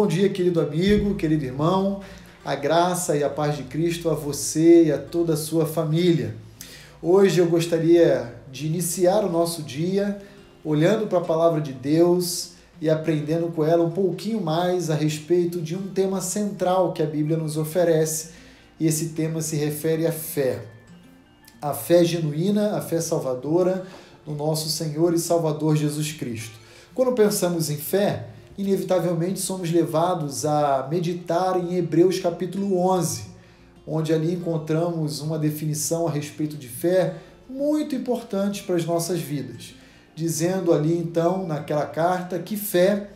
bom dia, querido amigo, querido irmão. A graça e a paz de Cristo a você e a toda a sua família. Hoje eu gostaria de iniciar o nosso dia olhando para a palavra de Deus e aprendendo com ela um pouquinho mais a respeito de um tema central que a Bíblia nos oferece, e esse tema se refere à fé. A fé genuína, a fé salvadora no nosso Senhor e Salvador Jesus Cristo. Quando pensamos em fé, inevitavelmente somos levados a meditar em Hebreus capítulo 11, onde ali encontramos uma definição a respeito de fé muito importante para as nossas vidas, dizendo ali então naquela carta que fé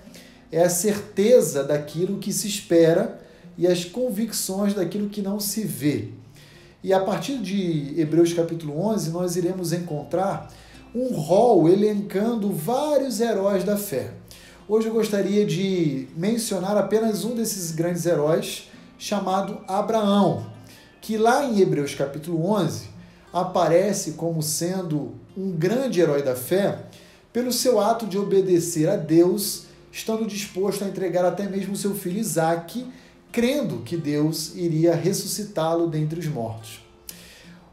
é a certeza daquilo que se espera e as convicções daquilo que não se vê. E a partir de Hebreus capítulo 11, nós iremos encontrar um rol elencando vários heróis da fé. Hoje eu gostaria de mencionar apenas um desses grandes heróis, chamado Abraão, que lá em Hebreus capítulo 11 aparece como sendo um grande herói da fé pelo seu ato de obedecer a Deus, estando disposto a entregar até mesmo seu filho Isaque, crendo que Deus iria ressuscitá-lo dentre os mortos.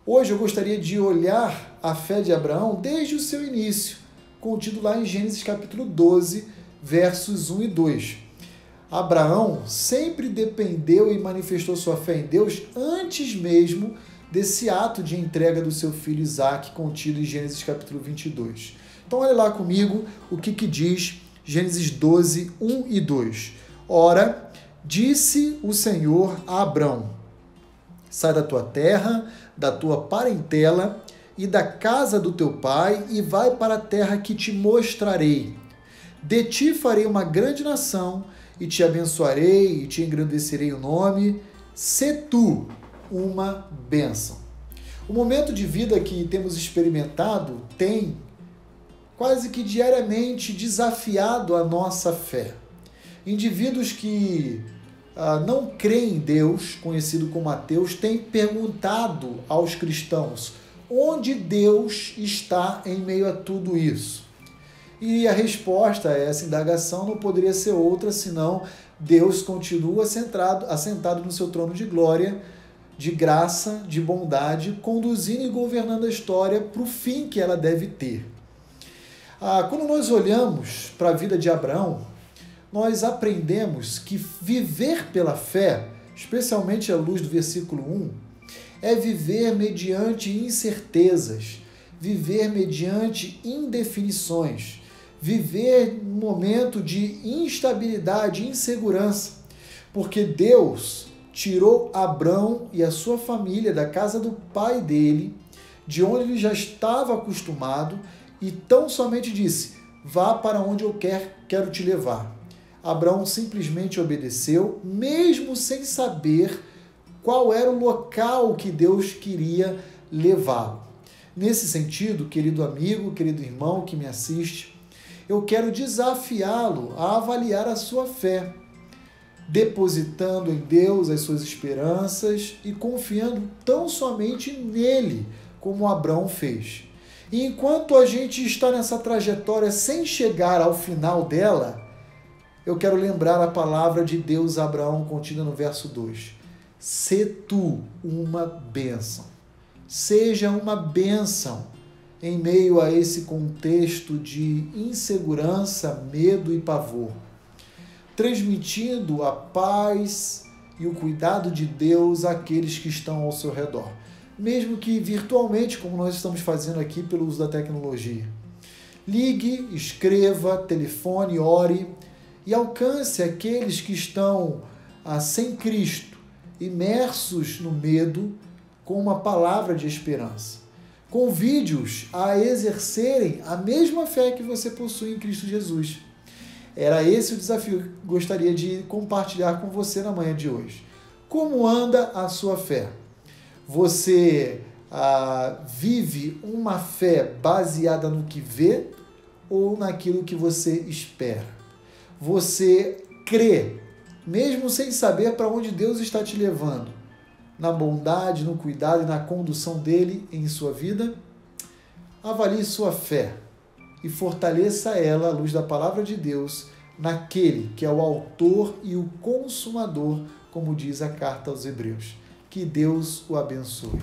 Hoje eu gostaria de olhar a fé de Abraão desde o seu início, contido lá em Gênesis capítulo 12, versos 1 e 2. Abraão sempre dependeu e manifestou sua fé em Deus antes mesmo desse ato de entrega do seu filho Isaac, contido em Gênesis capítulo 22. Então, olha lá comigo o que, que diz Gênesis 12, 1 e 2. Ora, disse o Senhor a Abraão: Sai da tua terra, da tua parentela e da casa do teu pai e vai para a terra que te mostrarei. De ti farei uma grande nação e te abençoarei e te engrandecerei o nome. Se tu uma bênção. O momento de vida que temos experimentado tem quase que diariamente desafiado a nossa fé. Indivíduos que ah, não creem em Deus, conhecido como ateus, têm perguntado aos cristãos onde Deus está em meio a tudo isso. E a resposta a essa indagação não poderia ser outra senão Deus continua centrado, assentado no seu trono de glória, de graça, de bondade, conduzindo e governando a história para o fim que ela deve ter. Ah, quando nós olhamos para a vida de Abraão, nós aprendemos que viver pela fé, especialmente à luz do versículo 1, é viver mediante incertezas, viver mediante indefinições, viver num momento de instabilidade, insegurança, porque Deus tirou Abrão e a sua família da casa do pai dele, de onde ele já estava acostumado, e tão somente disse: Vá para onde eu quer, quero te levar. Abraão simplesmente obedeceu, mesmo sem saber qual era o local que Deus queria levá-lo. Nesse sentido, querido amigo, querido irmão que me assiste, eu quero desafiá-lo a avaliar a sua fé, depositando em Deus as suas esperanças e confiando tão somente nele, como Abraão fez. E enquanto a gente está nessa trajetória sem chegar ao final dela, eu quero lembrar a palavra de Deus a Abraão contida no verso 2. Se tu uma bênção. Seja uma bênção em meio a esse contexto de insegurança, medo e pavor, transmitindo a paz e o cuidado de Deus àqueles que estão ao seu redor, mesmo que virtualmente, como nós estamos fazendo aqui pelo uso da tecnologia. Ligue, escreva, telefone, ore e alcance aqueles que estão ah, sem Cristo, imersos no medo, com uma palavra de esperança. Convide-os a exercerem a mesma fé que você possui em Cristo Jesus. Era esse o desafio que gostaria de compartilhar com você na manhã de hoje. Como anda a sua fé? Você ah, vive uma fé baseada no que vê ou naquilo que você espera? você crê, mesmo sem saber para onde Deus está te levando, na bondade, no cuidado e na condução dele em sua vida? Avalie sua fé e fortaleça ela à luz da palavra de Deus naquele que é o autor e o consumador, como diz a carta aos Hebreus. Que Deus o abençoe.